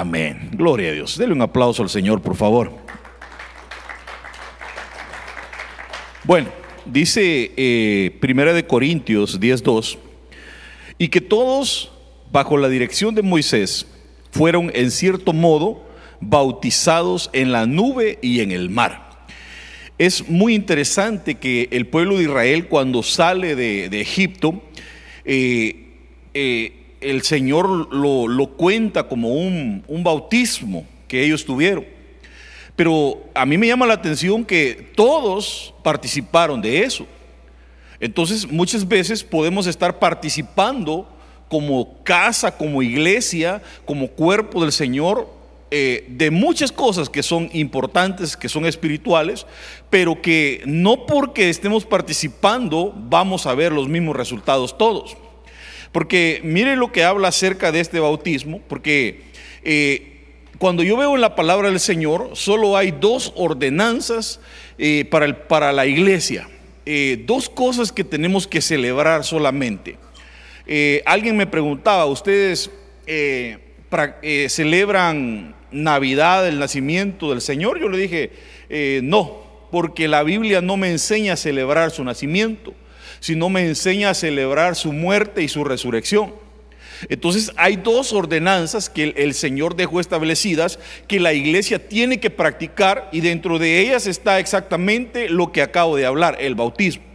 Amén. Gloria a Dios. Dele un aplauso al Señor, por favor. Bueno, dice eh, Primera de Corintios 10.2, y que todos, bajo la dirección de Moisés, fueron en cierto modo bautizados en la nube y en el mar. Es muy interesante que el pueblo de Israel cuando sale de, Egipto, eh, eh, el Señor lo, cuenta como un, bautismo que ellos tuvieron. Pero a mí me llama la atención que todos participaron de eso. Entonces muchas veces podemos estar participando como casa, como iglesia, como cuerpo del Señor, eh, de muchas cosas que son importantes, que son espirituales, pero que no porque estemos participando vamos a ver los mismos resultados todos. Porque mire lo que habla acerca de este bautismo, porque eh, cuando yo veo en la palabra del Señor, solo hay dos ordenanzas eh, para, el, para, la iglesia, dos cosas que tenemos que celebrar solamente. alguien me preguntaba, ¿ustedes celebran Navidad, el nacimiento del Señor? Yo le dije, eh, no, porque la Biblia no me enseña a celebrar su nacimiento, sino me enseña a celebrar su muerte y su resurrección. Entonces hay dos ordenanzas que el Señor dejó establecidas que la iglesia tiene que practicar y dentro de ellas está exactamente lo que acabo de hablar, el bautismo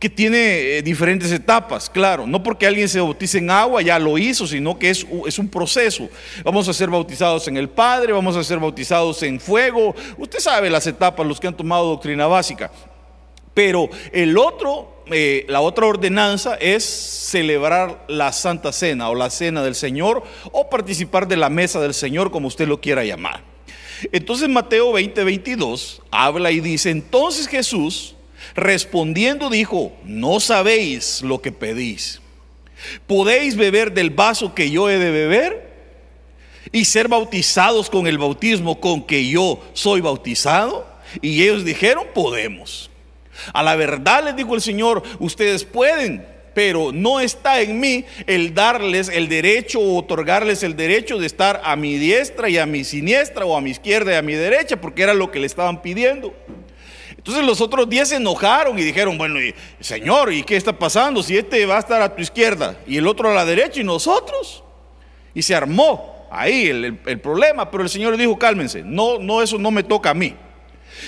que tiene eh, diferentes etapas, claro. No porque alguien se bautice en agua ya lo hizo, sino que es, es, un proceso. Vamos a ser bautizados en el Padre, vamos a ser bautizados en fuego. Usted sabe las etapas, los que han tomado doctrina básica. Pero el otro, eh, la otra ordenanza es celebrar la Santa Cena o la Cena del Señor o participar de la mesa del Señor, como usted lo quiera llamar. Entonces Mateo 20, 22 habla y dice, entonces Jesús Respondiendo dijo, no sabéis lo que pedís. ¿Podéis beber del vaso que yo he de beber? Y ser bautizados con el bautismo con que yo soy bautizado. Y ellos dijeron, podemos. A la verdad les dijo el Señor, ustedes pueden, pero no está en mí el darles el derecho o otorgarles el derecho de estar a mi diestra y a mi siniestra o a mi izquierda y a mi derecha, porque era lo que le estaban pidiendo. Entonces los otros diez se enojaron y dijeron, bueno, Señor, ¿y qué está pasando? Si este va a estar a tu izquierda y el otro a la derecha y nosotros. Y se armó ahí el, problema, pero el Señor dijo, cálmense, no, no, eso no me toca a mí.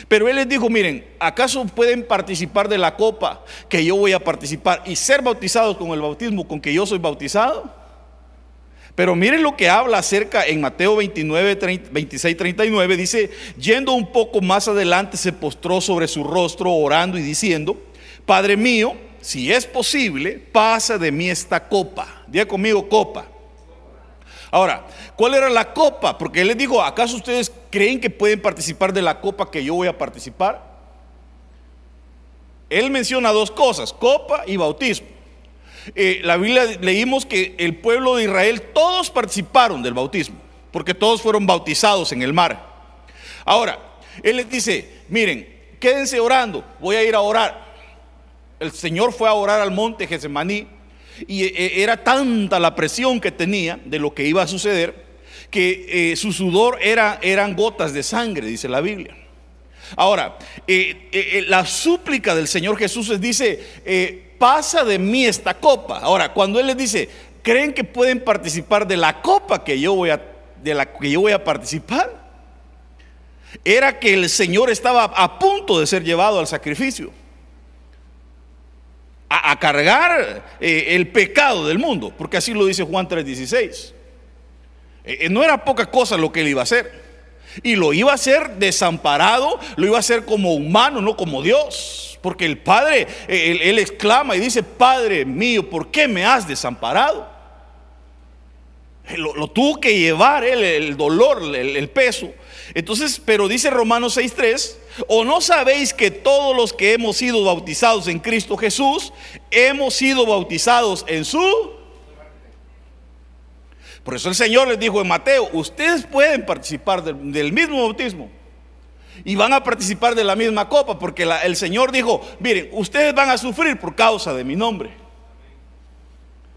Pero Él les dijo, miren, ¿acaso pueden participar de la copa que yo voy a participar y ser bautizados con el bautismo con que yo soy bautizado? Pero miren lo que habla acerca en Mateo 29, 26, 39. Dice, yendo un poco más adelante, se postró sobre su rostro orando y diciendo, Padre mío, si es posible, pasa de mí esta copa. Diga conmigo copa. Ahora, ¿cuál era la copa? Porque él les dijo, ¿acaso ustedes creen que pueden participar de la copa que yo voy a participar? Él menciona dos cosas, copa y bautismo. Eh, la Biblia leímos que el pueblo de Israel, todos participaron del bautismo, porque todos fueron bautizados en el mar. Ahora, Él les dice, miren, quédense orando, voy a ir a orar. El Señor fue a orar al monte Gesemaní y eh, eh, era tanta la presión que tenía de lo que iba a suceder que su sudor era, eran gotas de sangre, dice la Biblia. Ahora, la súplica del Señor Jesús les dice, pasa de mí esta copa. Ahora, cuando Él les dice, ¿creen que pueden participar de la copa que yo voy a, de la que yo voy a participar? Era que el Señor estaba a punto de ser llevado al sacrificio. A, cargar eh, el pecado del mundo, porque así lo dice Juan 3:16. Eh, eh, no era poca cosa lo que él iba a hacer. Y lo iba a hacer desamparado, lo iba a hacer como humano, no como Dios. Porque el Padre, él, exclama y dice, Padre mío, ¿por qué me has desamparado? Lo, tuvo que llevar el dolor, el, el peso. Entonces, pero dice Romanos 6.3, o no sabéis que todos los que hemos sido bautizados en Cristo Jesús, hemos sido bautizados en su... Por eso el Señor les dijo en Mateo, ustedes pueden participar del mismo bautismo y van a participar de la misma copa, porque el Señor dijo, miren, ustedes van a sufrir por causa de mi nombre.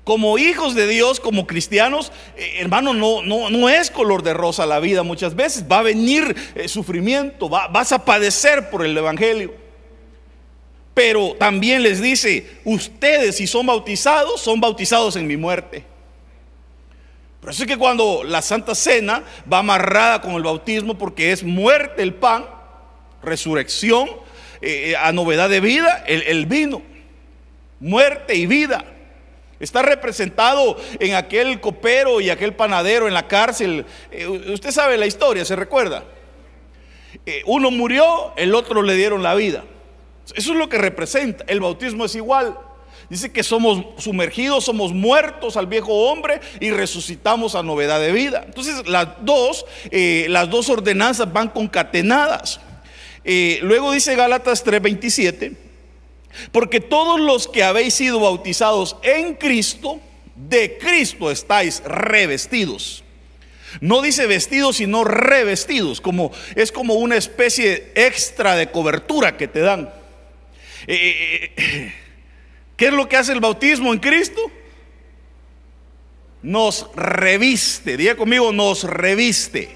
Como hijos de Dios, como cristianos, eh, hermano, no, no, no es color de rosa la vida muchas veces. Va a venir eh, sufrimiento, vas a padecer por el Evangelio. Pero también les dice, ustedes si son bautizados, son bautizados en mi muerte. Por eso es que cuando la Santa Cena va amarrada con el bautismo, porque es muerte el pan, resurrección, eh, a novedad de vida, el, el vino, muerte y vida. Está representado en aquel copero y aquel panadero en la cárcel. Eh, usted sabe la historia, ¿se recuerda? Eh, uno murió, el otro le dieron la vida. Eso es lo que representa. El bautismo es igual. Dice que somos sumergidos, somos muertos al viejo hombre y resucitamos a novedad de vida. Entonces las dos, eh, las dos ordenanzas van concatenadas. luego dice Gálatas 3:27 porque todos los que habéis sido bautizados en Cristo, de Cristo estáis revestidos. No dice vestidos, sino revestidos, como es como una especie extra de cobertura que te dan. Eh, eh, eh, ¿Qué es lo que hace el bautismo en Cristo? Nos reviste, diga conmigo, nos reviste.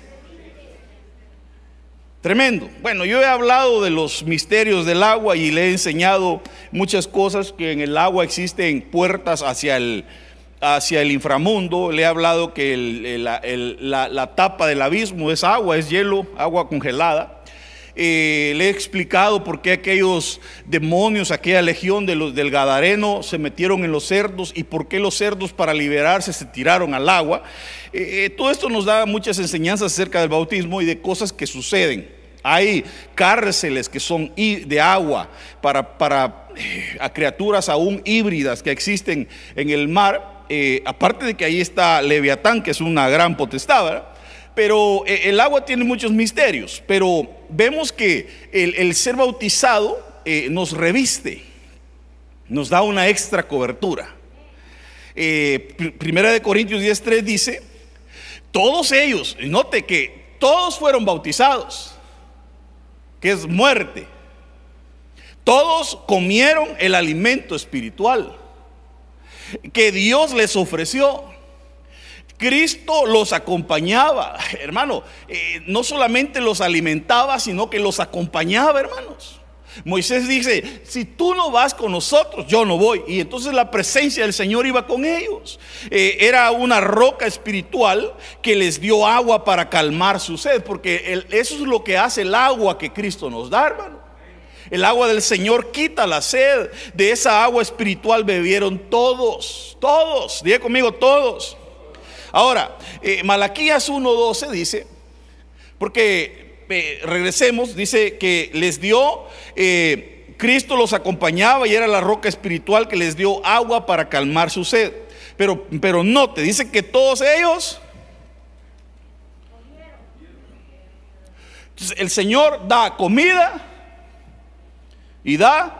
Tremendo. Bueno, yo he hablado de los misterios del agua y le he enseñado muchas cosas que en el agua existen puertas hacia el, hacia el inframundo. Le he hablado que la, tapa del abismo es agua, es hielo, agua congelada. Eh, le he explicado por qué aquellos demonios, aquella legión de los, del Gadareno se metieron en los cerdos y por qué los cerdos para liberarse se tiraron al agua. Eh, eh, todo esto nos da muchas enseñanzas acerca del bautismo y de cosas que suceden. Hay cárceles que son de agua para, para criaturas aún híbridas que existen en el mar. aparte de que ahí está Leviatán, que es una gran potestad, pero el agua tiene muchos misterios, pero vemos que el, ser bautizado eh, nos reviste, nos da una extra cobertura. Eh, primera de Corintios 10.3 dice, todos ellos, note que todos fueron bautizados, que es muerte. Todos comieron el alimento espiritual que Dios les ofreció. Cristo los acompañaba, hermano, eh, no solamente los alimentaba, sino que los acompañaba, hermanos. Moisés dice, si tú no vas con nosotros, yo no voy. Y entonces la presencia del Señor iba con ellos. Eh, era una roca espiritual que les dio agua para calmar su sed, porque eso es lo que hace el agua que Cristo nos da, hermano. El agua del Señor quita la sed. De esa agua espiritual bebieron todos, todos, diga conmigo todos. Ahora, eh, Malaquías 1.12 dice, porque eh, regresemos, dice que les dio, eh, Cristo los acompañaba y era la roca espiritual que les dio agua para calmar su sed. Pero, pero note, dice que todos ellos... El Señor da comida y da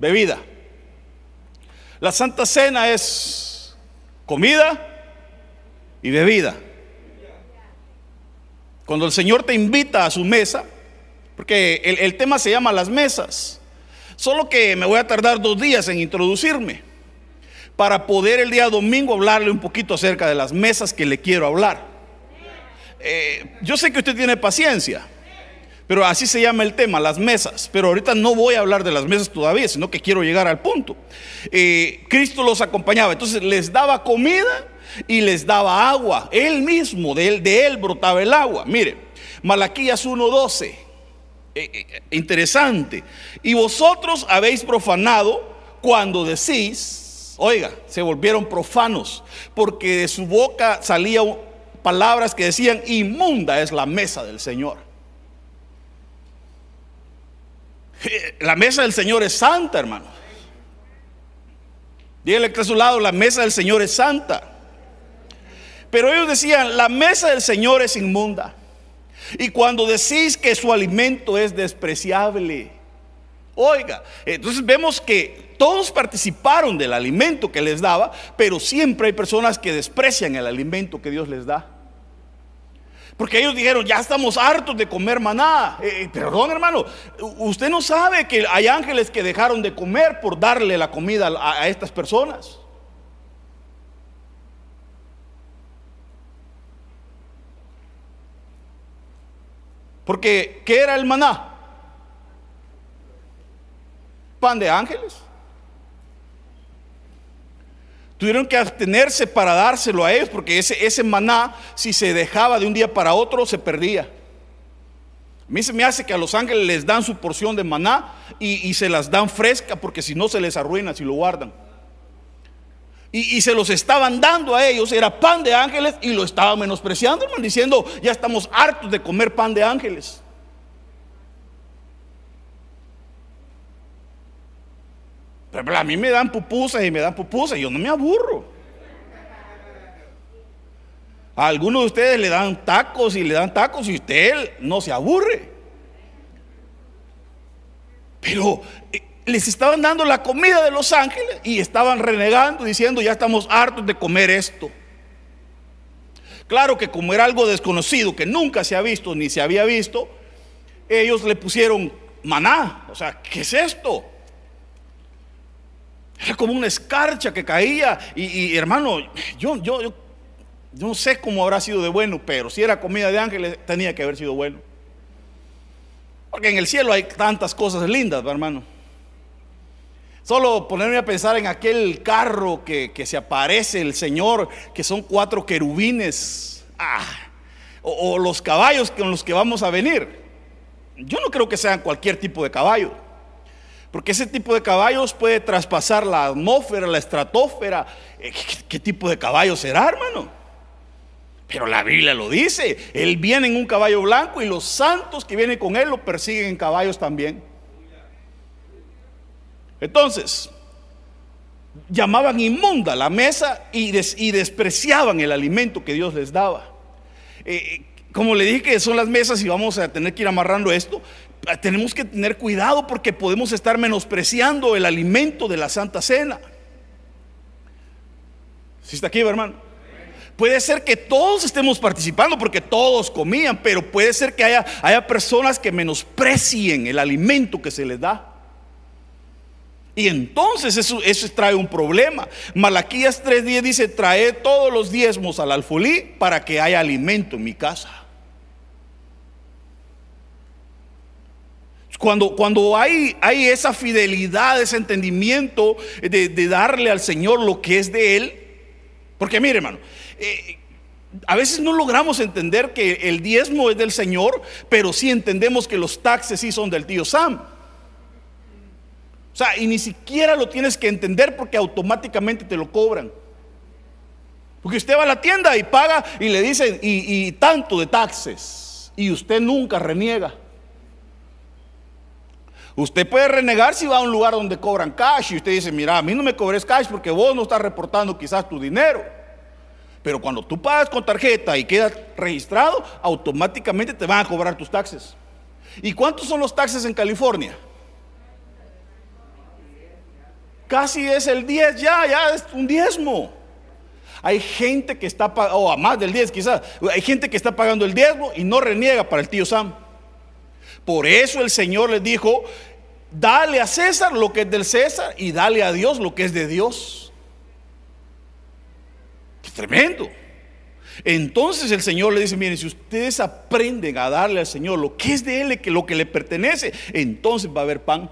bebida. La Santa Cena es comida y bebida. Cuando el Señor te invita a su mesa, porque el, tema se llama las mesas, solo que me voy a tardar dos días en introducirme para poder el día domingo hablarle un poquito acerca de las mesas que le quiero hablar. Eh, yo sé que usted tiene paciencia, pero así se llama el tema, las mesas. Pero ahorita no voy a hablar de las mesas todavía, sino que quiero llegar al punto. Eh, Cristo los acompañaba, entonces les daba comida y les daba agua. Él mismo, de él, brotaba el agua. Mire, Malaquías 1.12. Eh, eh, interesante. Y vosotros habéis profanado cuando decís, oiga, se volvieron profanos, porque de su boca salían palabras que decían, inmunda es la mesa del Señor. La mesa del Señor es santa, hermano. Dígale que a su lado, la mesa del Señor es santa. Pero ellos decían, la mesa del Señor es inmunda. Y cuando decís que su alimento es despreciable, oiga, entonces vemos que todos participaron del alimento que les daba, pero siempre hay personas que desprecian el alimento que Dios les da. Porque ellos dijeron, ya estamos hartos de comer maná. Eh, eh, perdón, hermano, usted no sabe que hay ángeles que dejaron de comer por darle la comida a estas personas. Porque, ¿qué era el maná? Pan de ángeles. Tuvieron que abstenerse para dárselo a ellos porque ese, ese maná, si se dejaba de un día para otro, se perdía. A mí se me hace que a los ángeles les dan su porción de maná y, y se las dan fresca porque si no se les arruina si lo guardan y, se los estaban dando a ellos, era pan de ángeles y lo estaban menospreciando, hermano, diciendo, ya estamos hartos de comer pan de ángeles. Pero a mí me dan pupusas y me dan pupusas, y yo no me aburro. A algunos de ustedes le dan tacos y le dan tacos y usted no se aburre. Pero eh, les estaban dando la comida de los ángeles y estaban renegando diciendo, ya estamos hartos de comer esto. Claro que como era algo desconocido, que nunca se ha visto ni se había visto, ellos le pusieron maná. O sea, ¿qué es esto? Era como una escarcha que caía. Y, hermano, yo, yo, yo, no sé cómo habrá sido de bueno, pero si era comida de ángeles, tenía que haber sido bueno. Porque en el cielo hay tantas cosas lindas, hermano. Solo ponerme a pensar en aquel carro que, se aparece el Señor, que son cuatro querubines, ah, o, los caballos con los que vamos a venir. Yo no creo que sean cualquier tipo de caballo, porque ese tipo de caballos puede traspasar la atmósfera, la estratosfera. Eh, ¿Qué, tipo de caballo será, hermano? Pero la Biblia lo dice. Él viene en un caballo blanco y los santos que vienen con él lo persiguen en caballos también. Entonces, llamaban inmunda la mesa y, despreciaban el alimento que Dios les daba. Eh, eh, como le dije que son las mesas y vamos a tener que ir amarrando esto, tenemos que tener cuidado porque podemos estar menospreciando el alimento de la Santa Cena. Si está aquí, hermano? Puede ser que todos estemos participando porque todos comían, pero puede ser que haya, haya personas que menosprecien el alimento que se les da. Y entonces eso, eso trae un problema. Malaquías 3.10 dice, trae todos los diezmos al alfolí para que haya alimento en mi casa. Cuando, cuando hay, hay, esa fidelidad, ese entendimiento de, darle al Señor lo que es de Él, porque mire hermano, eh, a veces no logramos entender que el diezmo es del Señor, pero sí entendemos que los taxes sí son del tío Sam. O sea, y ni siquiera lo tienes que entender porque automáticamente te lo cobran. Porque usted va a la tienda y paga y le dicen, y, tanto de taxes, y usted nunca reniega. Usted puede renegar si va a un lugar donde cobran cash y usted dice, mira, a mí no me cobres cash porque vos no estás reportando quizás tu dinero. Pero cuando tú pagas con tarjeta y quedas registrado, automáticamente te van a cobrar tus taxes. ¿Y cuántos son los taxes en California? Casi es el 10 ya, ya es un diezmo. Hay gente que está pagando, o a más del 10 quizás, hay gente que está pagando el diezmo y no reniega para el tío Sam. Por eso el Señor les dijo, dale a César lo que es del César y dale a Dios lo que es de Dios. Qué tremendo. Entonces el Señor le dice, miren, si ustedes aprenden a darle al Señor lo que es de Él, lo que le pertenece, entonces va a haber pan,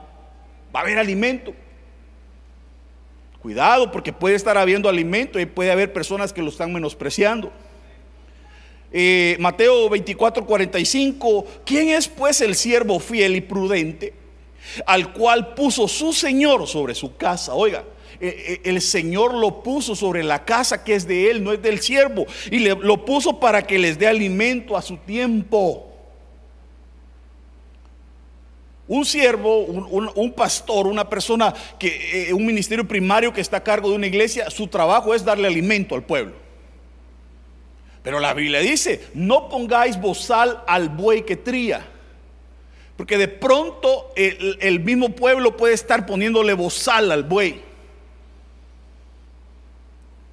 va a haber alimento. Cuidado porque puede estar habiendo alimento y puede haber personas que lo están menospreciando. Eh, Mateo 24, 45, ¿quién es pues el siervo fiel y prudente al cual puso su Señor sobre su casa? Oiga, eh, eh, el Señor lo puso sobre la casa que es de él, no es del siervo, y le, lo puso para que les dé alimento a su tiempo. Un siervo, un, pastor, una persona que, un ministerio primario que está a cargo de una iglesia, su trabajo es darle alimento al pueblo. Pero la Biblia dice, no pongáis bozal al buey que tría. Porque de pronto el, mismo pueblo puede estar poniéndole bozal al buey.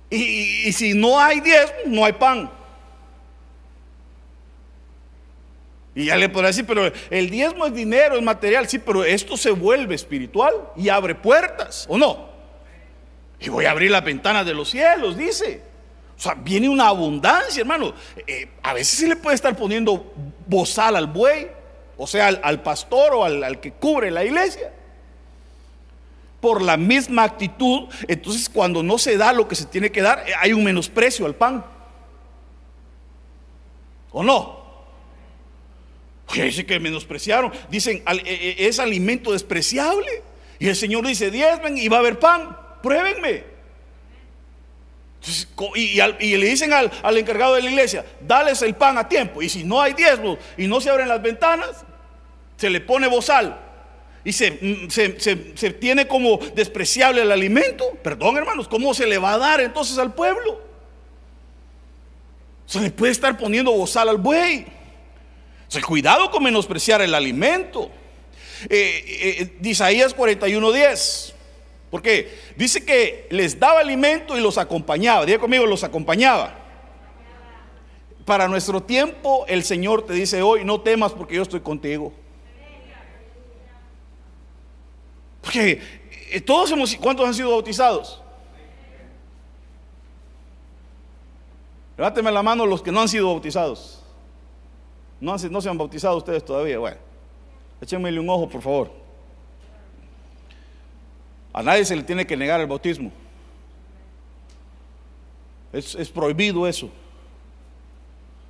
Y, si no hay diez, no hay pan. Y ya le podrá decir, pero el diezmo es dinero, es material, sí, pero esto se vuelve espiritual y abre puertas, ¿o no? Y voy a abrir las ventanas de los cielos, dice. O sea, viene una abundancia, hermano. Eh, a veces se le puede estar poniendo bozal al buey, o sea, al, pastor o al, que cubre la iglesia. Por la misma actitud, entonces cuando no se da lo que se tiene que dar, eh, hay un menosprecio al pan. ¿O no? dice que menospreciaron. Dicen, eh, es alimento despreciable. Y el Señor dice, diezmen y va a haber pan. Pruébenme y, le dicen al, encargado de la iglesia, dales el pan a tiempo. Y si no hay diezmos y no se abren las ventanas, se le pone bozal. Y se, mm, se, tiene como despreciable el alimento. Perdón, hermanos, ¿cómo se le va a dar entonces al pueblo? Se le puede estar poniendo bozal al buey. cuidado con menospreciar el alimento. Eh, eh, eh Isaías 41:10. Porque dice que les daba alimento y los acompañaba. Diga conmigo, los acompañaba. Para nuestro tiempo, el Señor te dice hoy, no temas porque yo estoy contigo. Porque eh, todos hemos, ¿cuántos han sido bautizados? Levánteme la mano los que no han sido bautizados. No, no se han bautizado ustedes todavía. Bueno, échenme un ojo, por favor. A nadie se le tiene que negar el bautismo. Es, prohibido eso.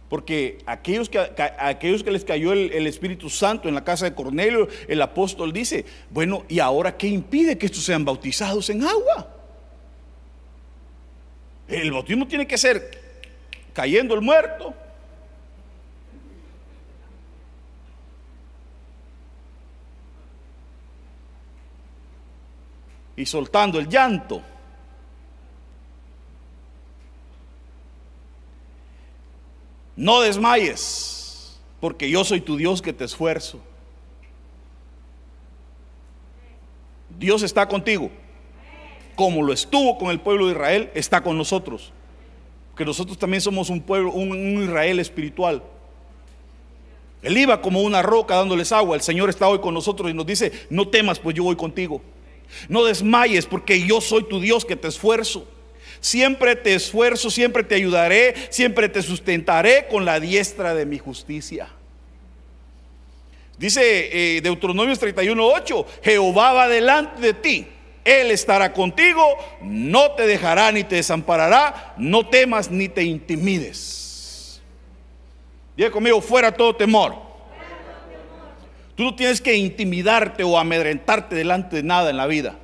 Porque aquellos que, aquellos que les cayó el, el, Espíritu Santo en la casa de Cornelio, el apóstol dice, bueno, ¿y ahora qué impide que estos sean bautizados en agua? El bautismo tiene que ser cayendo el muerto, y soltando el llanto. No desmayes, porque yo soy tu Dios que te esfuerzo. Dios está contigo. Como lo estuvo con el pueblo de Israel, está con nosotros. Que nosotros también somos un pueblo, un, un Israel espiritual. Él iba como una roca dándoles agua. El Señor está hoy con nosotros y nos dice, no temas, pues yo voy contigo. No desmayes porque yo soy tu Dios que te esfuerzo. Siempre te esfuerzo, siempre te ayudaré, siempre te sustentaré con la diestra de mi justicia. Dice eh, Deuteronomio 31:8, Jehová va delante de ti, Él estará contigo, no te dejará ni te desamparará, no temas ni te intimides. Diga conmigo, fuera todo temor. Tú no tienes que intimidarte o amedrentarte delante de nada en la vida.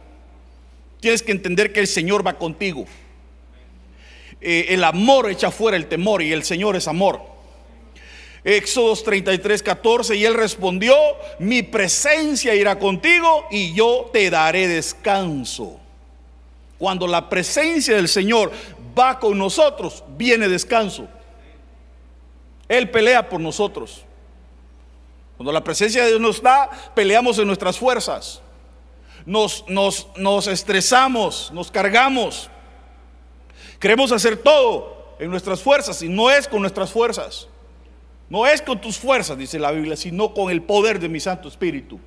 Tienes que entender que el Señor va contigo. Eh, el amor echa fuera el temor y el Señor es amor. Éxodos 33, 14, y él respondió, mi presencia irá contigo y yo te daré descanso. Cuando la presencia del Señor va con nosotros, viene descanso. Él pelea por nosotros. Cuando la presencia de Dios nos da, peleamos en nuestras fuerzas. Nos, nos, nos estresamos, nos cargamos. Queremos hacer todo en nuestras fuerzas y no es con nuestras fuerzas. No es con tus fuerzas, dice la Biblia, sino con el poder de mi Santo Espíritu.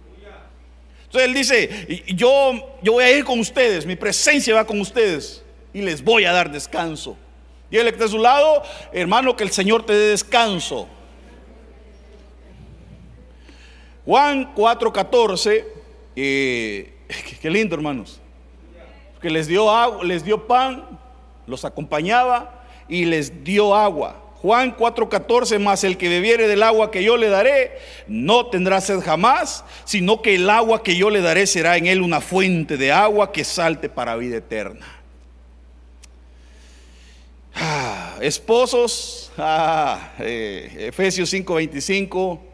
Entonces él dice, yo, yo voy a ir con ustedes, mi presencia va con ustedes y les voy a dar descanso. Y él está a su lado, hermano, que el Señor te dé descanso. Juan 4:14, eh, qué lindo hermanos, que les dio agua, les dio pan, los acompañaba y les dio agua. Juan 4:14, más el que bebiere del agua que yo le daré, no tendrá sed jamás, sino que el agua que yo le daré será en él una fuente de agua que salte para vida eterna. Ah, esposos, ah, eh, Efesios 5:25.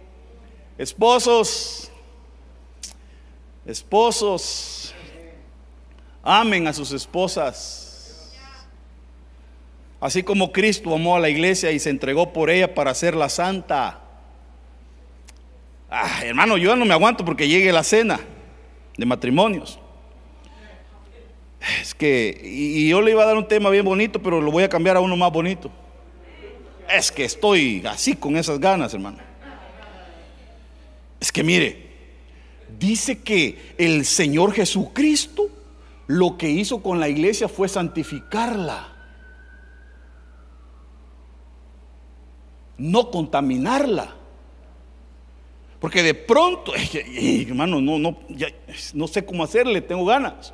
Esposos, esposos, amen a sus esposas. Así como Cristo amó a la iglesia y se entregó por ella para hacerla santa. Ah, hermano, yo no me aguanto porque llegue la cena de matrimonios. Es que, y yo le iba a dar un tema bien bonito, pero lo voy a cambiar a uno más bonito. Es que estoy así con esas ganas, hermano. Es que mire, dice que el Señor Jesucristo lo que hizo con la iglesia fue santificarla. No contaminarla. Porque de pronto, hermano, no, no, no sé cómo hacerle, tengo ganas.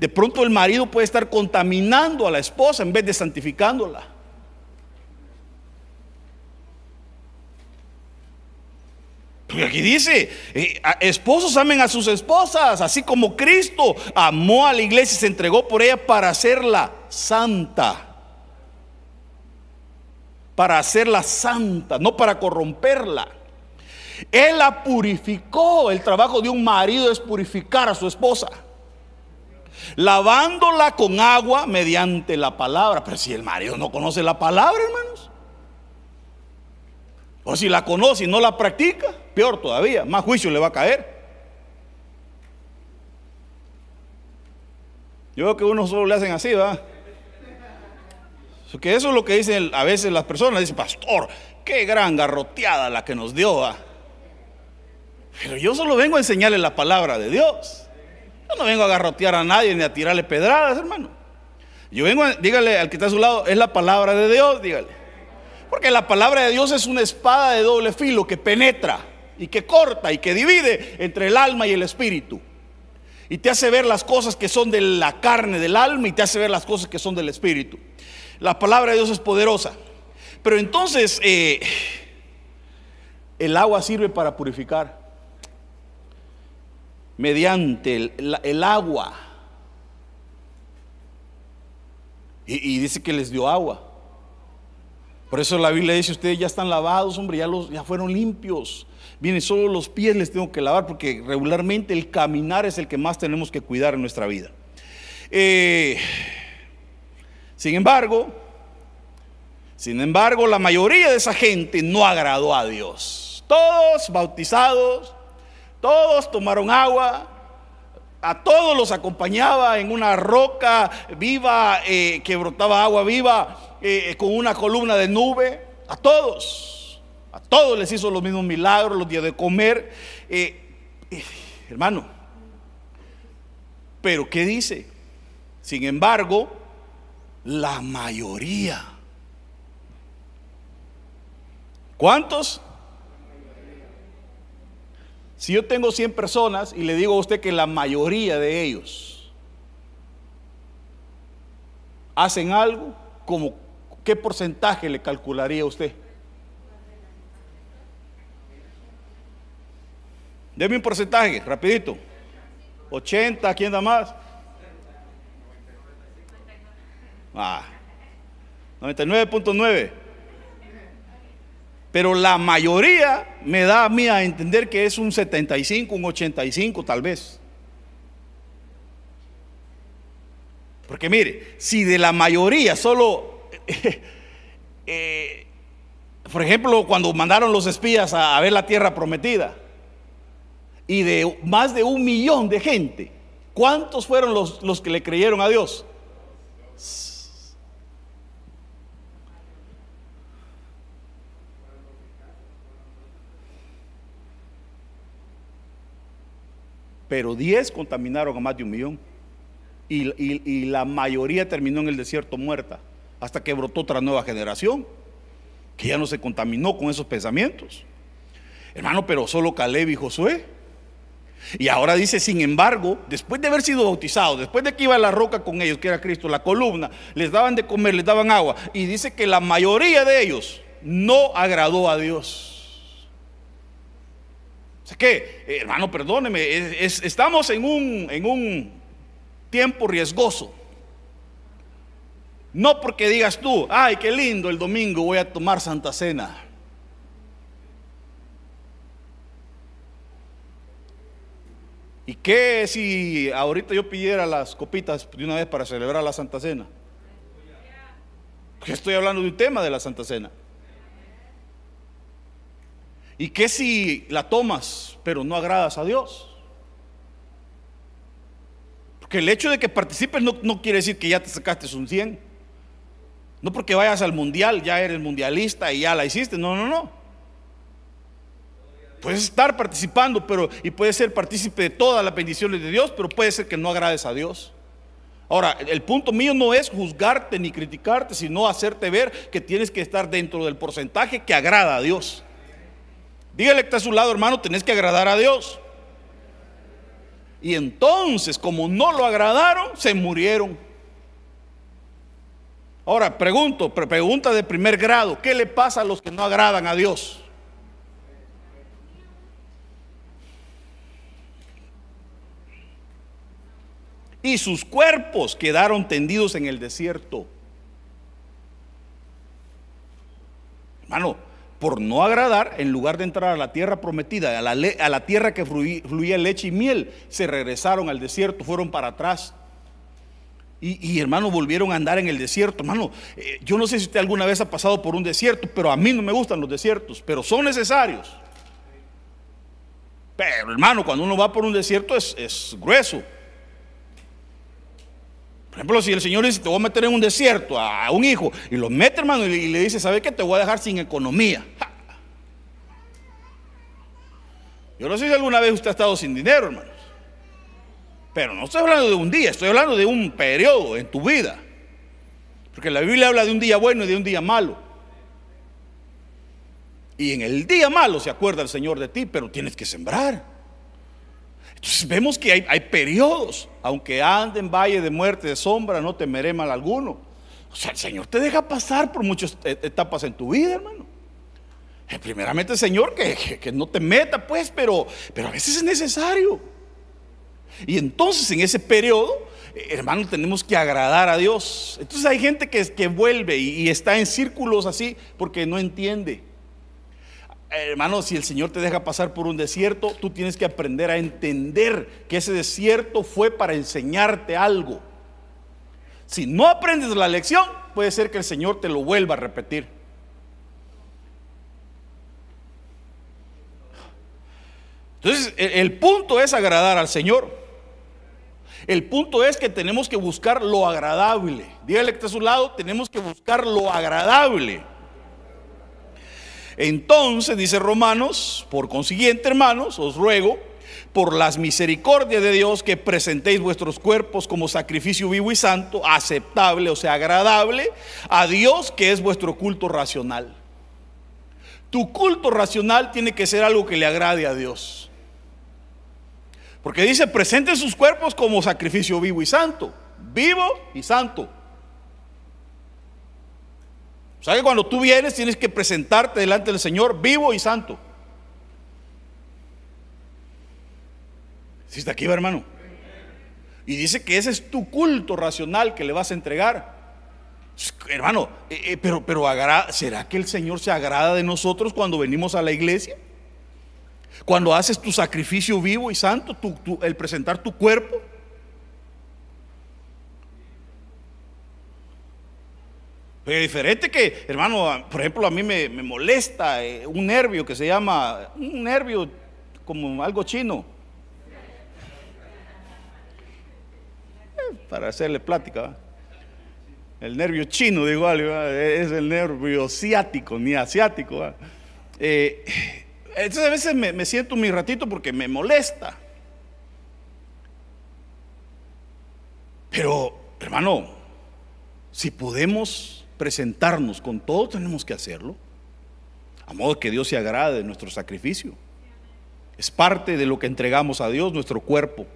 De pronto el marido puede estar contaminando a la esposa en vez de santificándola. Aquí dice, eh, esposos amen a sus esposas, así como Cristo amó a la iglesia y se entregó por ella para hacerla santa. Para hacerla santa, no para corromperla. Él la purificó. El trabajo de un marido es purificar a su esposa. Lavándola con agua mediante la palabra. Pero si el marido no conoce la palabra, hermanos. O si la conoce y no la practica, peor todavía, más juicio le va a caer. Yo veo que uno solo le hacen así, ¿va? Que eso es lo que dicen a veces las personas. Dicen, pastor, qué gran garroteada la que nos dio. Pero yo solo vengo a enseñarle la palabra de Dios. Yo no vengo a garrotear a nadie ni a tirarle pedradas, hermano. Yo vengo, a, dígale al que está a su lado, es la palabra de Dios, dígale. Porque la palabra de Dios es una espada de doble filo que penetra y que corta y que divide entre el alma y el espíritu. Y te hace ver las cosas que son de la carne, del alma, y te hace ver las cosas que son del espíritu. La palabra de Dios es poderosa. Pero entonces, eh, el agua sirve para purificar. Mediante el, agua. Y, dice que les dio agua. Por eso la Biblia dice, ustedes ya están lavados, hombre, ya, fueron limpios. Vienen solo los pies les tengo que lavar porque regularmente el caminar es el que más tenemos que cuidar en nuestra vida. Eh, sin embargo, sin embargo, la mayoría de esa gente no agradó a Dios. Todos bautizados, todos tomaron agua, a todos los acompañaba en una roca viva eh, que brotaba agua viva eh, con una columna de nube. A todos. A todos les hizo los mismos milagros, los días de comer. Eh, eh, hermano, pero ¿qué dice? Sin embargo, la mayoría. ¿Cuántos? Si yo tengo 100 personas y le digo a usted que la mayoría de ellos hacen algo, como ¿qué porcentaje le calcularía usted? Deme un porcentaje, rapidito. 80, ¿quién da más? Ah, 99.9. Pero la mayoría me da a mí a entender que es un 75, un 85 tal vez. Porque mire, si de la mayoría solo, eh, por ejemplo, cuando mandaron los espías a ver la tierra prometida, y de más de un millón de gente, ¿cuántos fueron los, los que le creyeron a Dios? Pero 10 contaminaron a más de un millón. Y, y, la mayoría terminó en el desierto muerta. Hasta que brotó otra nueva generación. Que ya no se contaminó con esos pensamientos. Hermano, pero solo Caleb y Josué. Y ahora dice, sin embargo, después de haber sido bautizados, después de que iba la roca con ellos, que era Cristo, la columna, les daban de comer, les daban agua, y dice que la mayoría de ellos no agradó a Dios. O sea que, hermano, perdóneme, estamos en un, en un tiempo riesgoso. No porque digas tú, ay, qué lindo, el domingo voy a tomar Santa Cena. ¿Y qué si ahorita yo pidiera las copitas de una vez para celebrar la Santa Cena? Porque estoy hablando de un tema de la Santa Cena. ¿Y qué si la tomas pero no agradas a Dios? Porque el hecho de que participes no, no quiere decir que ya te sacaste un 100. No porque vayas al mundial, ya eres mundialista y ya la hiciste. No, no, no. Puedes estar participando, pero y puedes ser partícipe de todas las bendiciones de Dios, pero puede ser que no agrades a Dios. Ahora, el punto mío no es juzgarte ni criticarte, sino hacerte ver que tienes que estar dentro del porcentaje que agrada a Dios. Dígale que está a su lado, hermano, tenés que agradar a Dios. Y entonces, como no lo agradaron, se murieron. Ahora, pregunto, pregunta de primer grado, ¿qué le pasa a los que no agradan a Dios? Y sus cuerpos quedaron tendidos en el desierto. Hermano, por no agradar, en lugar de entrar a la tierra prometida, a la, a la tierra que fluía, leche y miel, se regresaron al desierto, fueron para atrás. Y, y hermano, volvieron a andar en el desierto. Hermano, eh, yo no sé si usted alguna vez ha pasado por un desierto, pero a mí no me gustan los desiertos, pero son necesarios. Pero hermano, cuando uno va por un desierto es, es grueso. Por ejemplo, si el Señor dice, te voy a meter en un desierto a un hijo y lo mete, hermano, y le dice, ¿sabe qué? Te voy a dejar sin economía. Yo no sé si alguna vez usted ha estado sin dinero, hermanos. Pero no estoy hablando de un día, estoy hablando de un periodo en tu vida. Porque la Biblia habla de un día bueno y de un día malo. Y en el día malo se acuerda el Señor de ti, pero tienes que sembrar. Entonces vemos que hay, periodos, aunque ande en valle de muerte, de sombra, no temeré mal alguno. O sea, el Señor te deja pasar por muchas e, etapas en tu vida, hermano. Eh, primeramente, Señor, que, que, no te meta, pues, pero, pero a veces es necesario. Y entonces en ese periodo, eh, hermano, tenemos que agradar a Dios. Entonces hay gente que, que vuelve y está en círculos así porque no entiende. Hermano, si el Señor te deja pasar por un desierto, tú tienes que aprender a entender que ese desierto fue para enseñarte algo. Si no aprendes la lección, puede ser que el Señor te lo vuelva a repetir. Entonces, el punto es agradar al Señor. El punto es que tenemos que buscar lo agradable. Dígale que está a su lado, tenemos que buscar lo agradable. Entonces, dice Romanos, por consiguiente, hermanos, os ruego por las misericordias de Dios que presentéis vuestros cuerpos como sacrificio vivo y santo, aceptable, o sea, agradable a Dios, que es vuestro culto racional. Tu culto racional tiene que ser algo que le agrade a Dios. Porque dice, presenten sus cuerpos como sacrificio vivo y santo. Vivo y santo. O sea que cuando tú vienes tienes que presentarte delante del Señor vivo y santo. Si está aquí, hermano. Y dice que ese es tu culto racional que le vas a entregar. Hermano, eh, eh, pero, pero ¿será que el Señor se agrada de nosotros cuando venimos a la iglesia? Cuando haces tu sacrificio vivo y santo, el presentar tu cuerpo. Es diferente que, hermano, por ejemplo, a mí me, molesta eh, un nervio que se llama, un nervio como algo chino. Eh, para hacerle plática. El nervio chino, digo, es el nervio asiático, ni asiático. Eh, entonces a veces me, me siento mi ratito porque me molesta. Pero, hermano, si podemos presentarnos con todo, tenemos que hacerlo. A modo que Dios se agrade de nuestro sacrificio. Es parte de lo que entregamos a Dios, nuestro cuerpo.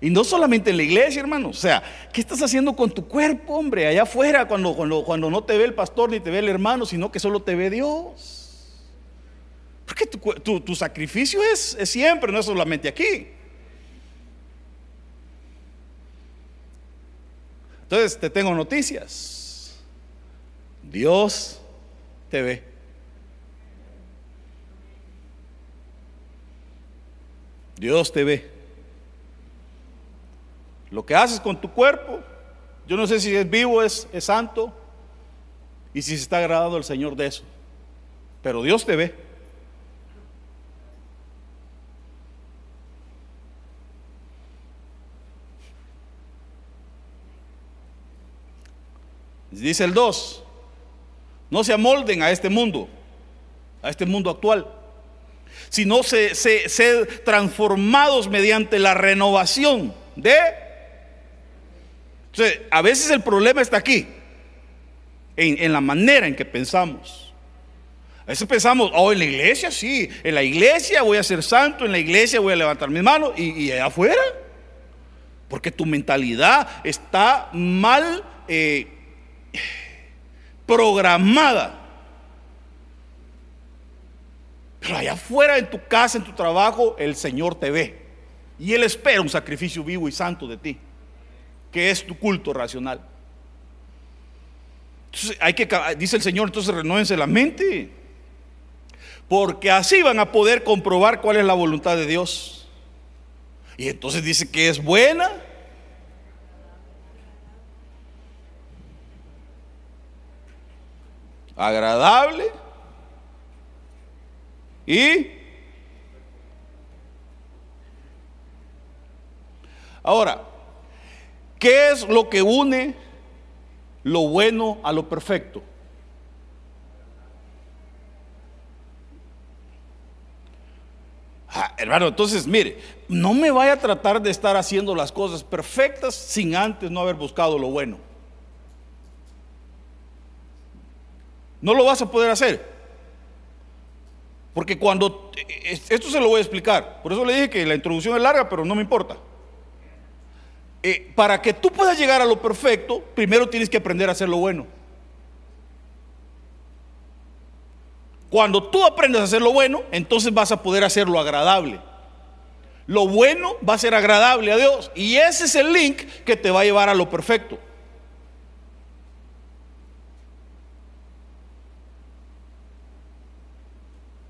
Y no solamente en la iglesia, hermano. O sea, ¿qué estás haciendo con tu cuerpo, hombre? Allá afuera, cuando, cuando, cuando no te ve el pastor ni te ve el hermano, sino que solo te ve Dios. Porque tu, sacrificio es, siempre, no es solamente aquí. Entonces, te tengo noticias. Dios te ve. Dios te ve. Lo que haces con tu cuerpo, yo no sé si es vivo, es, es santo, y si se está agradando el Señor de eso. Pero Dios te ve. Dice el 2, no se amolden a este mundo, a este mundo actual, sino se, se, transformados mediante la renovación de... a veces el problema está aquí, en, en la manera en que pensamos. A veces pensamos, oh, en la iglesia sí, en la iglesia voy a ser santo, en la iglesia voy a levantar mis manos y, y allá afuera. Porque tu mentalidad está mal eh, programada. Pero allá afuera, en tu casa, en tu trabajo, el Señor te ve. Y Él espera un sacrificio vivo y santo de ti, que es tu culto racional. Entonces, hay que, dice el Señor, entonces renóvense la mente porque así van a poder comprobar cuál es la voluntad de Dios. Y entonces dice que es buena. Agradable. Y ahora, ¿qué es lo que une lo bueno a lo perfecto? Ah, hermano, entonces mire, no me vaya a tratar de estar haciendo las cosas perfectas sin antes no haber buscado lo bueno. No lo vas a poder hacer. Porque cuando, esto se lo voy a explicar, por eso le dije que la introducción es larga, pero no me importa. Eh, para que tú puedas llegar a lo perfecto, primero tienes que aprender a hacer lo bueno. Cuando tú aprendes a hacer lo bueno, entonces vas a poder hacer lo agradable. Lo bueno va a ser agradable a Dios. Y ese es el link que te va a llevar a lo perfecto.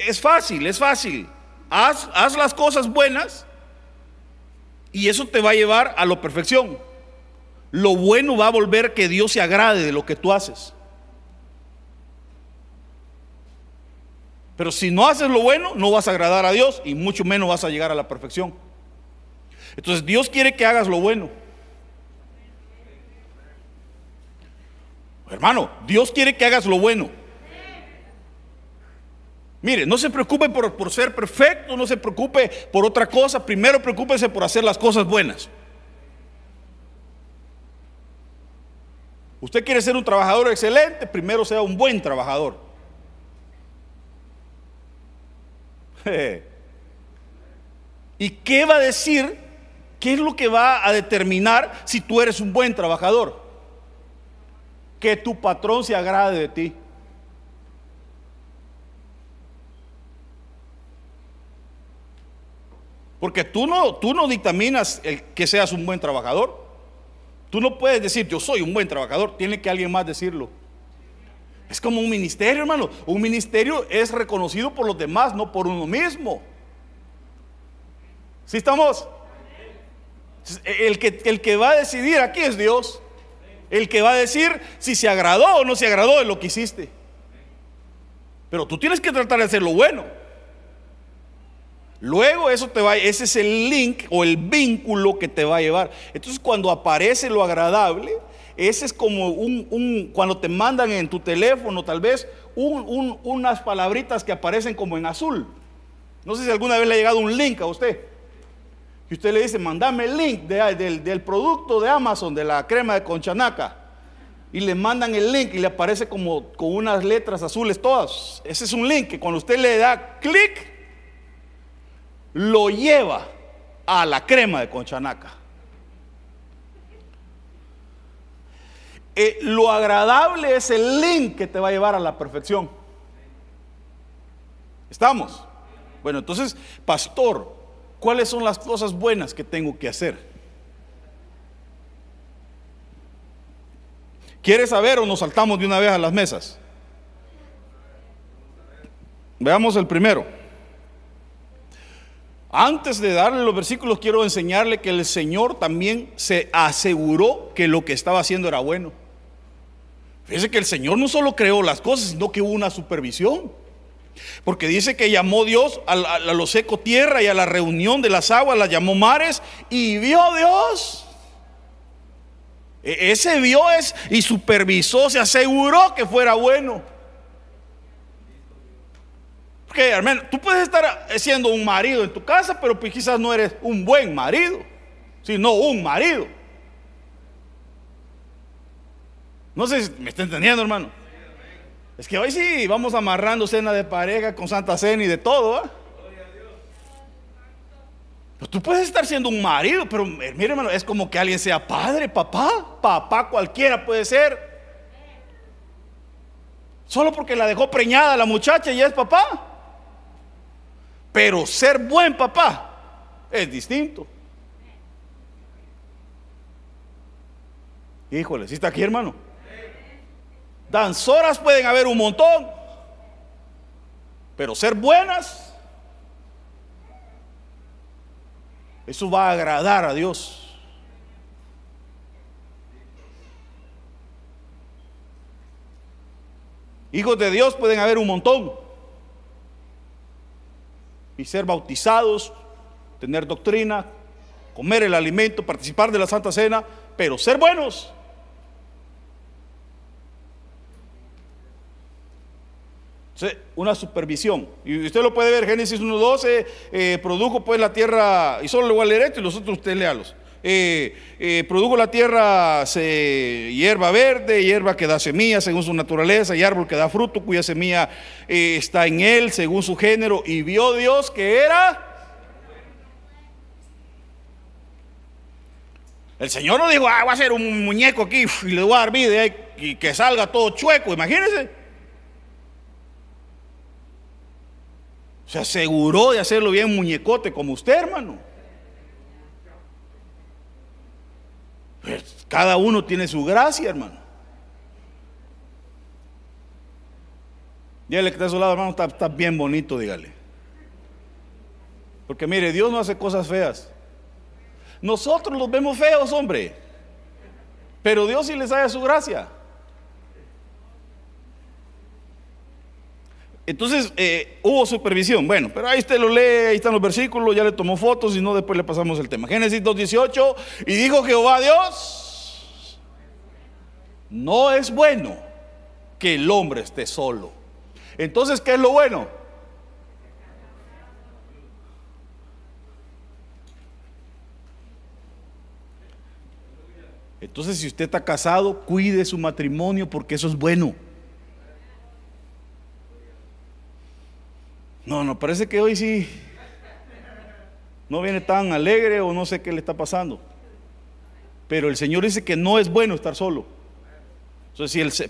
Es fácil, es fácil. Haz, haz, las cosas buenas y eso te va a llevar a la perfección. Lo bueno va a volver que Dios se agrade de lo que tú haces. Pero si no haces lo bueno, no vas a agradar a Dios y mucho menos vas a llegar a la perfección. Entonces Dios quiere que hagas lo bueno. Hermano, Dios quiere que hagas lo bueno. Mire, no se preocupe por, por, ser perfecto, no se preocupe por otra cosa. Primero preocúpese por hacer las cosas buenas. Usted quiere ser un trabajador excelente, primero sea un buen trabajador. ¿Y qué va a decir? ¿Qué es lo que va a determinar si tú eres un buen trabajador? Que tu patrón se agrade de ti. Porque tú no, tú no dictaminas el que seas un buen trabajador. Tú no puedes decir yo soy un buen trabajador, tiene que alguien más decirlo. Es como un ministerio, hermano. Un ministerio es reconocido por los demás, no por uno mismo. ¿Sí estamos? El que, el que va a decidir aquí es Dios. El que va a decir si se agradó o no se agradó de lo que hiciste. Pero tú tienes que tratar de hacer lo bueno. Luego eso te va, ese es el link o el vínculo que te va a llevar. Entonces cuando aparece lo agradable, ese es como un, cuando te mandan en tu teléfono tal vez unas palabritas que aparecen como en azul. No sé si alguna vez le ha llegado un link a usted. Y usted le dice, mandame el link del, producto de Amazon, de la crema de conchanaca. Y le mandan el link y le aparece como con unas letras azules todas. Ese es un link que cuando usted le da clic, lo lleva a la crema de conchanaca. Eh, lo agradable es el link que te va a llevar a la perfección. ¿Estamos? Bueno, entonces, pastor, ¿cuáles son las cosas buenas que tengo que hacer? ¿Quieres saber o nos saltamos de una vez a las mesas? Veamos el primero. Antes de darle los versículos, quiero enseñarle que el Señor también se aseguró que lo que estaba haciendo era bueno. Fíjese que el Señor no solo creó las cosas, sino que hubo una supervisión. Porque dice que llamó Dios a, lo seco tierra y a la reunión de las aguas, la llamó mares y vio Dios. E, ese vio es y supervisó, se aseguró que fuera bueno. Hermano, tú puedes estar siendo un marido en tu casa, pero pues quizás no eres un buen marido, sino un marido. No sé si me está entendiendo, hermano. Es que hoy sí vamos amarrando cena de pareja con Santa Cena y de todo, ¿ah? Pues tú puedes estar siendo un marido, pero eh, mire, hermano, es como que alguien sea padre, papá, papá cualquiera puede ser. Solo porque la dejó preñada la muchacha y es papá. Pero ser buen papá es distinto. Híjole, si está aquí, hermano. Danzoras pueden haber un montón. Pero ser buenas, eso va a agradar a Dios. Hijos de Dios pueden haber un montón y ser bautizados, tener doctrina, comer el alimento, participar de la Santa Cena, pero ser buenos. Una supervisión. Y usted lo puede ver, Génesis 1.12, eh, produjo pues la tierra, y solo le voy a leer esto y los otros usted léalos. Eh, eh, produjo la tierra hierba verde, hierba que da semilla según su naturaleza, y árbol que da fruto, cuya semilla eh, está en él según su género, y vio Dios que era... El Señor no dijo, ah, voy a hacer un muñeco aquí y le voy a dar vida y que salga todo chueco, imagínense. Se aseguró de hacerlo bien muñecote como usted, hermano. Pues, cada uno tiene su gracia, hermano. Dígale que está a su lado, hermano, está, bien bonito, dígale. Porque mire, Dios no hace cosas feas. Nosotros los vemos feos, hombre. Pero Dios sí les haya su gracia. Entonces eh, hubo supervisión. Bueno, pero ahí usted lo lee, ahí están los versículos, ya le tomó fotos y no después le pasamos el tema. Génesis 2.18 y dijo Jehová Dios, no es bueno que el hombre esté solo. Entonces, ¿qué es lo bueno? Entonces, si usted está casado, cuide su matrimonio porque eso es bueno. No, no, parece que hoy sí no viene tan alegre o no sé qué le está pasando. Pero el Señor dice que no es bueno estar solo.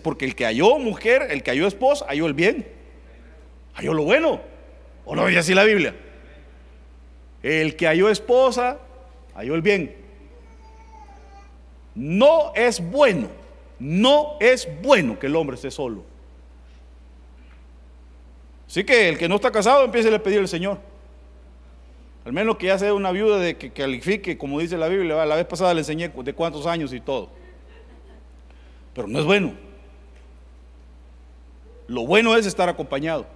Porque el que halló mujer, el que halló esposa, halló el bien. Halló lo bueno. ¿O no dice así la Biblia? El que halló esposa, halló el bien. No es bueno, no es bueno que el hombre esté solo. Así que el que no está casado empiece a pedir al Señor. Al menos que ya sea una viuda de que califique, como dice la Biblia. La vez pasada le enseñé de cuántos años y todo. Pero no es bueno. Lo bueno es estar acompañado.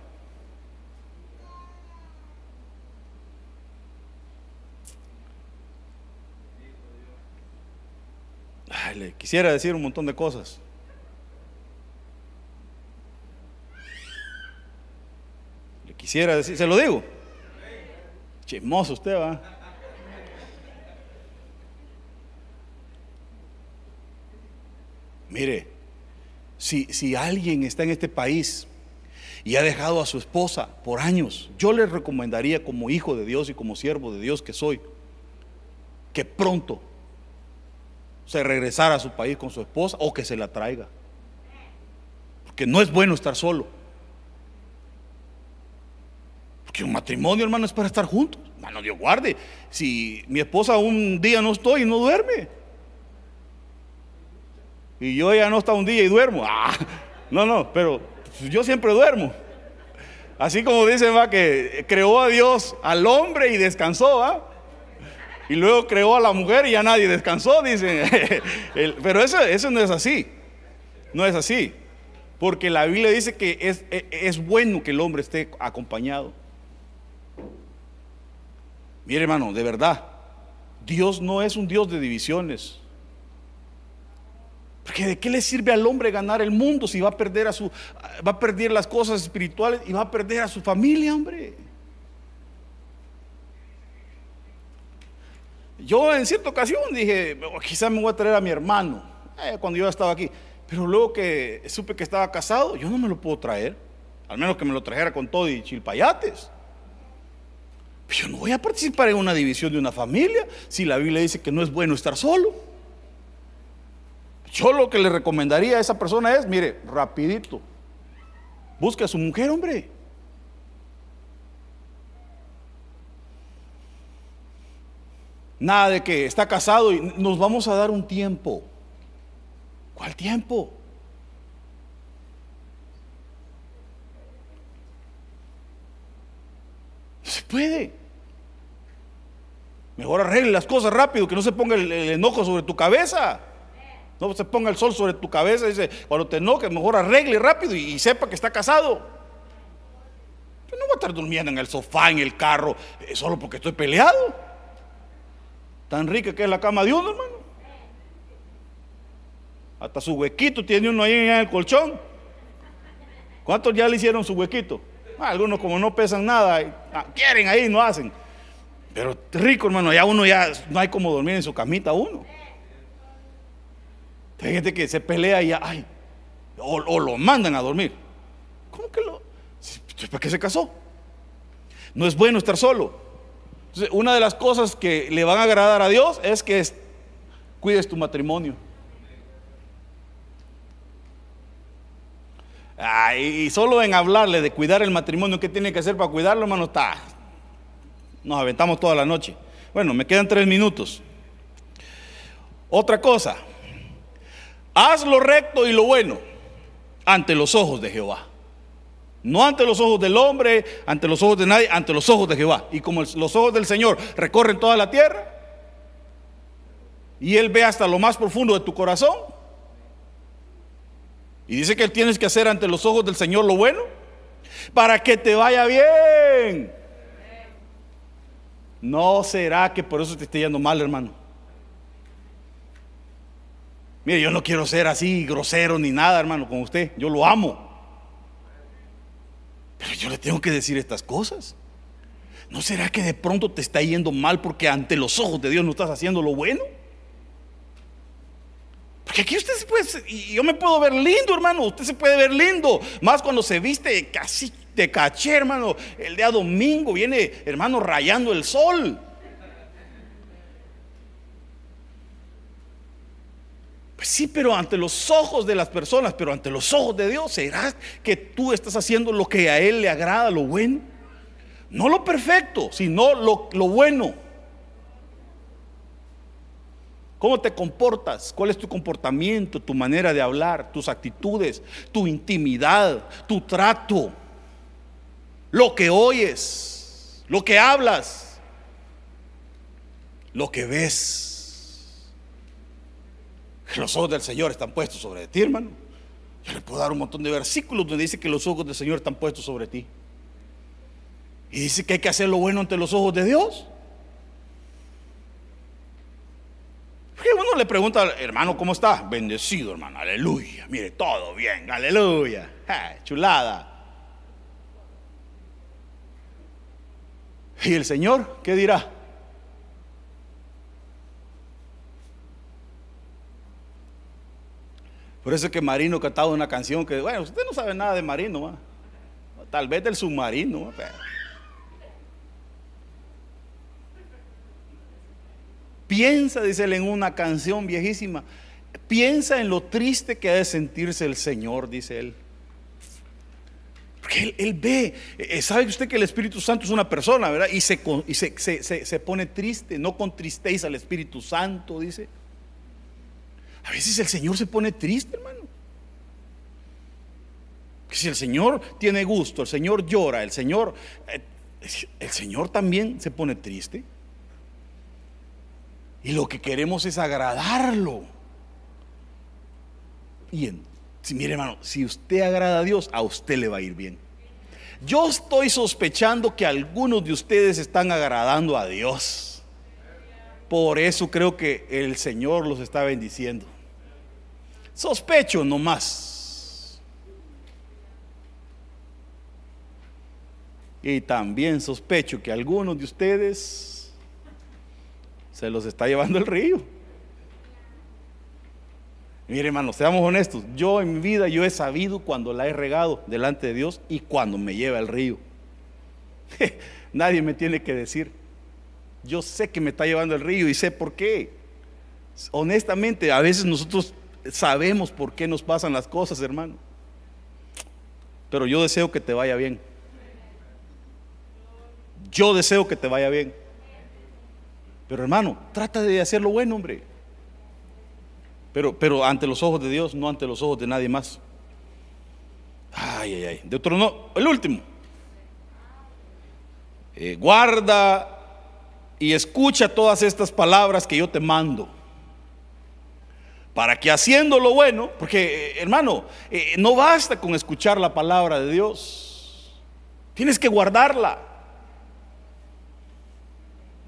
le quisiera decir un montón de cosas. Quisiera decir, se lo digo. Chismoso usted va. Mire, si, si alguien está en este país y ha dejado a su esposa por años, yo le recomendaría como hijo de Dios y como siervo de Dios que soy, que pronto se regresara a su país con su esposa o que se la traiga. Porque no es bueno estar solo un matrimonio, hermano, es para estar juntos. Hermano, Dios guarde. Si mi esposa un día no estoy y no duerme. Y yo ya no está un día y duermo. Ah, no, no, pero yo siempre duermo. Así como dice, va, que creó a Dios al hombre y descansó, ¿va? Y luego creó a la mujer y ya nadie descansó, dice. Pero eso, eso no es así. No es así. Porque la Biblia dice que es, es bueno que el hombre esté acompañado. Mire hermano, de verdad, Dios no es un Dios de divisiones. Porque de qué le sirve al hombre ganar el mundo si va a perder a su va a perder las cosas espirituales y va a perder a su familia, hombre. Yo en cierta ocasión dije, oh, quizás me voy a traer a mi hermano, eh, cuando yo estaba aquí. Pero luego que supe que estaba casado, yo no me lo puedo traer. Al menos que me lo trajera con todo y chilpayates. Pero yo no voy a participar en una división de una familia si la Biblia dice que no es bueno estar solo. Yo lo que le recomendaría a esa persona es, mire, rapidito, busque a su mujer, hombre. Nada de que está casado y nos vamos a dar un tiempo. ¿Cuál tiempo? Se puede. Mejor arregle las cosas rápido, que no se ponga el, el enojo sobre tu cabeza. No se ponga el sol sobre tu cabeza. Dice, cuando te enojes, mejor arregle rápido y, sepa que está casado. Yo no voy a estar durmiendo en el sofá, en el carro, eh, solo porque estoy peleado. Tan rica que es la cama de uno, hermano. Hasta su huequito tiene uno ahí en el colchón. ¿Cuántos ya le hicieron su huequito? Ah, algunos como no pesan nada, ah, quieren ahí, no hacen. Pero rico, hermano, ya uno ya no hay como dormir en su camita uno. Hay gente que se pelea y ya, ay, o, lo mandan a dormir. ¿Cómo que lo? ¿Para qué se casó? No es bueno estar solo. una de las cosas que le van a agradar a Dios es que cuides tu matrimonio. Y solo en hablarle de cuidar el matrimonio, ¿qué tiene que hacer para cuidarlo, hermano? Está. Nos aventamos toda la noche. Bueno, me quedan tres minutos. Otra cosa, Haz lo recto y lo bueno ante los ojos de Jehová. No ante los ojos del hombre, ante los ojos de nadie, ante los ojos de Jehová. Y como los ojos del Señor recorren toda la tierra, y Él ve hasta lo más profundo de tu corazón, y dice que tienes que hacer ante los ojos del Señor lo bueno, para que te vaya bien. No será que por eso te esté yendo mal, hermano. Mire, yo no quiero ser así grosero ni nada, hermano, con usted. Yo lo amo. Pero yo le tengo que decir estas cosas. ¿No será que de pronto te está yendo mal porque ante los ojos de Dios no estás haciendo lo bueno? Porque aquí usted se puede, y yo me puedo ver lindo, hermano, usted se puede ver lindo, más cuando se viste casi de caché, hermano, el día domingo viene, hermano, rayando el sol. Pues sí, pero ante los ojos de las personas, pero ante los ojos de Dios, ¿será que tú estás haciendo lo que a Él le agrada, lo bueno? No lo perfecto, sino lo, lo bueno. ¿Cómo te comportas? ¿Cuál es tu comportamiento, tu manera de hablar, tus actitudes, tu intimidad, tu trato? Lo que oyes, lo que hablas, lo que ves. Los ojos del Señor están puestos sobre ti, hermano. Yo le puedo dar un montón de versículos donde dice que los ojos del Señor están puestos sobre ti. Y dice que hay que hacer lo bueno ante los ojos de Dios. Uno le pregunta, hermano, ¿cómo está? Bendecido, hermano, aleluya. Mire, todo bien, aleluya. chulada. ¿Y el Señor qué dirá? Por eso es que Marino cantaba una canción que, bueno, usted no sabe nada de Marino, tal vez del submarino. Piensa, dice él, en una canción viejísima. Piensa en lo triste que ha de sentirse el Señor, dice él. Porque él, ve, eh, sabe usted que el Espíritu Santo es una persona, ¿verdad? Y, se, y se, pone triste, no contristéis al Espíritu Santo, dice. A veces el Señor se pone triste, hermano. Si el Señor tiene gusto, el Señor llora, el Señor, eh, el Señor también se pone triste. Y lo que queremos es agradarlo. Y si mire hermano, si usted agrada a Dios, a usted le va a ir bien. Yo estoy sospechando que algunos de ustedes están agradando a Dios. Por eso creo que el Señor los está bendiciendo. Sospecho nomás. Y también sospecho que algunos de ustedes se los está llevando el río. Mire, hermano, seamos honestos. Yo en mi vida yo he sabido cuando la he regado delante de Dios y cuando me lleva el río. Nadie me tiene que decir. Yo sé que me está llevando el río y sé por qué. Honestamente, a veces nosotros sabemos por qué nos pasan las cosas, hermano. Pero yo deseo que te vaya bien. Yo deseo que te vaya bien. Pero hermano, trata de hacer lo bueno, hombre. Pero, pero ante los ojos de Dios, no ante los ojos de nadie más. Ay, ay, ay. De otro no, el último. Eh, guarda y escucha todas estas palabras que yo te mando. Para que haciendo lo bueno, porque eh, hermano, eh, no basta con escuchar la palabra de Dios. Tienes que guardarla.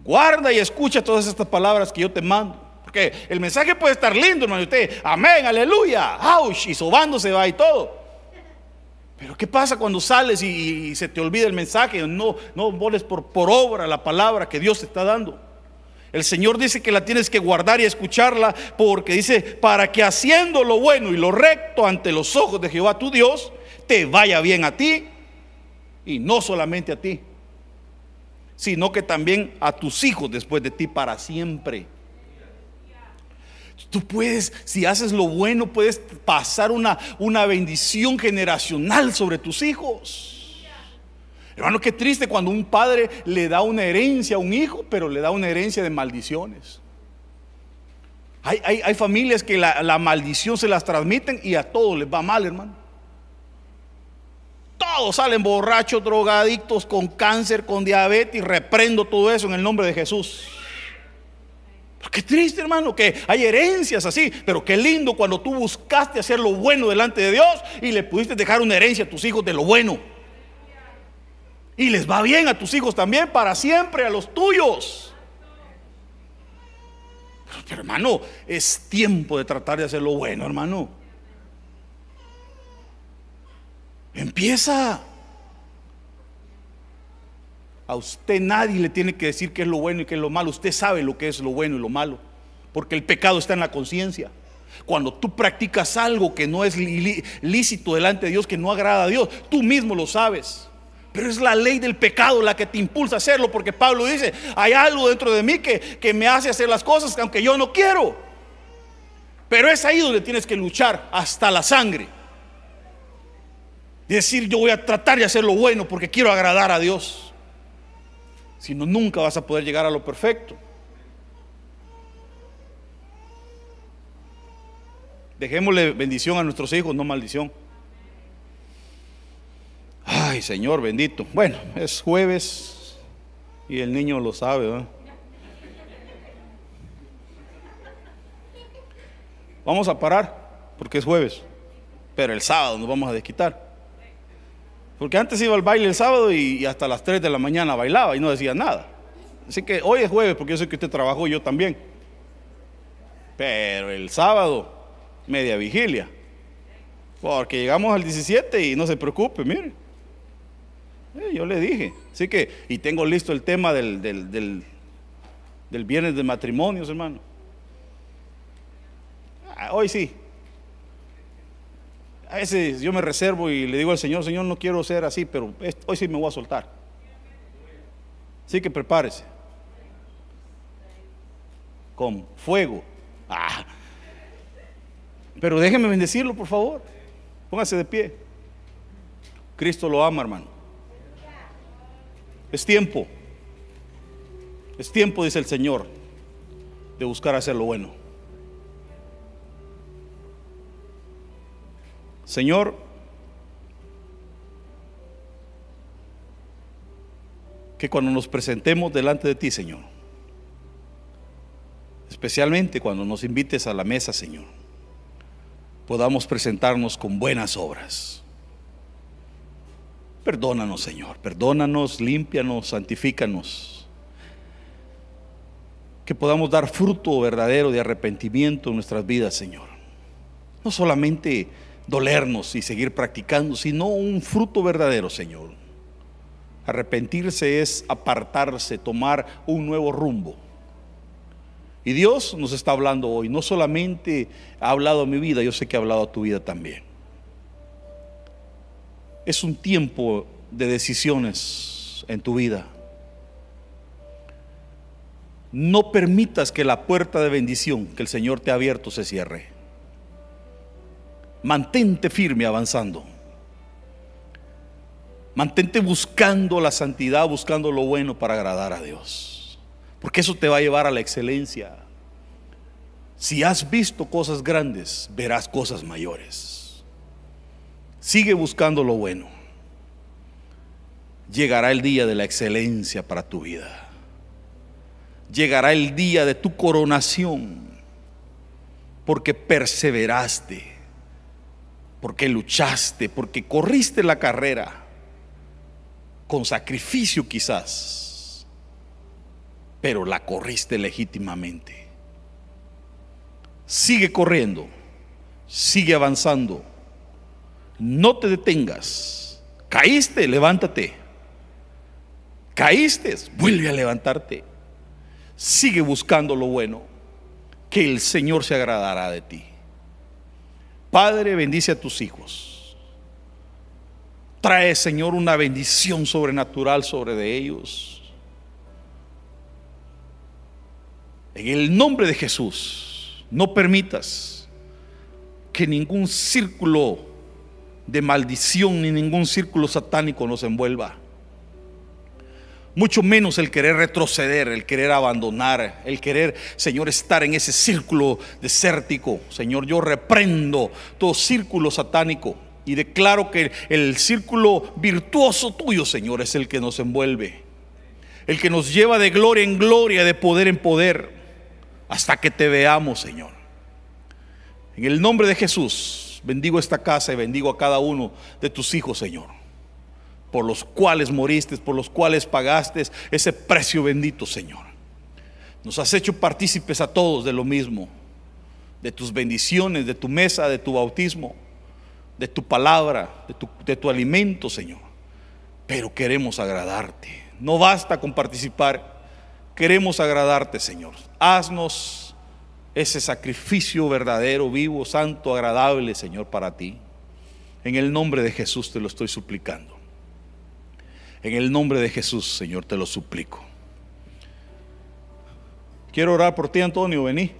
Guarda y escucha todas estas palabras que yo te mando. Porque el mensaje puede estar lindo, hermano. Usted, amén, aleluya, ¡Auch! y sobándose va y todo. Pero ¿qué pasa cuando sales y, se te olvida el mensaje? No, no por, por obra la palabra que Dios te está dando. El Señor dice que la tienes que guardar y escucharla porque dice, para que haciendo lo bueno y lo recto ante los ojos de Jehová tu Dios, te vaya bien a ti y no solamente a ti, sino que también a tus hijos después de ti para siempre. Tú puedes, si haces lo bueno, puedes pasar una, una bendición generacional sobre tus hijos. Hermano, qué triste cuando un padre le da una herencia a un hijo, pero le da una herencia de maldiciones. Hay, hay, familias que la, la, maldición se las transmiten y a todos les va mal, hermano. Todos salen borrachos, drogadictos, con cáncer, con diabetes. Reprendo todo eso en el nombre de Jesús. Qué triste, hermano, que hay herencias así, pero qué lindo cuando tú buscaste hacer lo bueno delante de Dios y le pudiste dejar una herencia a tus hijos de lo bueno. Y les va bien a tus hijos también, para siempre, a los tuyos. Pero hermano, es tiempo de tratar de hacer lo bueno, hermano. Empieza. A usted nadie le tiene que decir qué es lo bueno y qué es lo malo. Usted sabe lo que es lo bueno y lo malo. Porque el pecado está en la conciencia. Cuando tú practicas algo que no es lícito delante de Dios, que no agrada a Dios, tú mismo lo sabes. Pero es la ley del pecado la que te impulsa a hacerlo, porque Pablo dice, hay algo dentro de mí que, que me hace hacer las cosas aunque yo no quiero. Pero es ahí donde tienes que luchar hasta la sangre. Decir, yo voy a tratar de hacer lo bueno porque quiero agradar a Dios. Si no, nunca vas a poder llegar a lo perfecto. Dejémosle bendición a nuestros hijos, no maldición. Ay, Señor bendito. Bueno, es jueves y el niño lo sabe. Vamos a parar porque es jueves, pero el sábado nos vamos a desquitar. Porque antes iba al baile el sábado y, hasta las 3 de la mañana bailaba y no decía nada. Así que hoy es jueves porque yo sé que usted trabajó y yo también. Pero el sábado, media vigilia. Porque llegamos al 17 y no se preocupe, mire. Eh, yo le dije. Así que, y tengo listo el tema del, del, del, viernes de matrimonios, hermano. Ah, hoy sí, a veces yo me reservo y le digo al Señor, Señor, no quiero ser así, pero hoy sí me voy a soltar. Así que prepárese. Con fuego. Ah. Pero déjeme bendecirlo, por favor. Póngase de pie. Cristo lo ama, hermano. Es tiempo. Es tiempo, dice el Señor, de buscar hacer lo bueno. Señor, que cuando nos presentemos delante de ti, Señor, especialmente cuando nos invites a la mesa, Señor, podamos presentarnos con buenas obras. Perdónanos, Señor, perdónanos, límpianos, santifícanos. Que podamos dar fruto verdadero de arrepentimiento en nuestras vidas, Señor No solamente dolernos y seguir practicando, sino un fruto verdadero, Señor. Arrepentirse es apartarse, tomar un nuevo rumbo. Y Dios nos está hablando hoy. No solamente ha hablado a mi vida, yo sé que ha hablado a tu vida también. Es un tiempo de decisiones en tu vida. No permitas que la puerta de bendición que el Señor te ha abierto se cierre. Mantente firme avanzando. Mantente buscando la santidad, buscando lo bueno para agradar a Dios. Porque eso te va a llevar a la excelencia. Si has visto cosas grandes, verás cosas mayores. Sigue buscando lo bueno. Llegará el día de la excelencia para tu vida. Llegará el día de tu coronación. Porque perseveraste. Porque luchaste. Porque corriste la carrera. Con sacrificio quizás. Pero la corriste legítimamente Sigue corriendo, sigue avanzando. No te detengas. Caíste, levántate. Caíste, vuelve a levantarte. Sigue buscando lo bueno, que el Señor se agradará de ti. Padre, bendice a tus hijos. Trae, Señor, una bendición sobrenatural sobre de ellos. En el nombre de Jesús. No permitas que ningún círculo de maldición ni ningún círculo satánico nos envuelva. Mucho menos el querer retroceder, el querer abandonar, el querer, Señor, estar en ese círculo desértico. Señor, yo reprendo todo círculo satánico y declaro que el círculo virtuoso tuyo, Señor, es el que nos envuelve. El que nos lleva de gloria en gloria, de poder en poder hasta que te veamos, Señor. En el nombre de Jesús, bendigo esta casa y bendigo a cada uno de tus hijos, Señor, por los cuales moriste, por los cuales pagaste ese precio bendito, Señor. Nos has hecho partícipes a todos de lo mismo, de tus bendiciones, de tu mesa, de tu bautismo, de tu palabra, de tu, de tu alimento, Señor. Pero queremos agradarte. No basta con participar Queremos agradarte, Señor. Haznos ese sacrificio verdadero, vivo, santo, agradable, Señor, para ti. En el nombre de Jesús te lo estoy suplicando. En el nombre de Jesús, Señor, te lo suplico. Quiero orar por ti, Antonio, vení.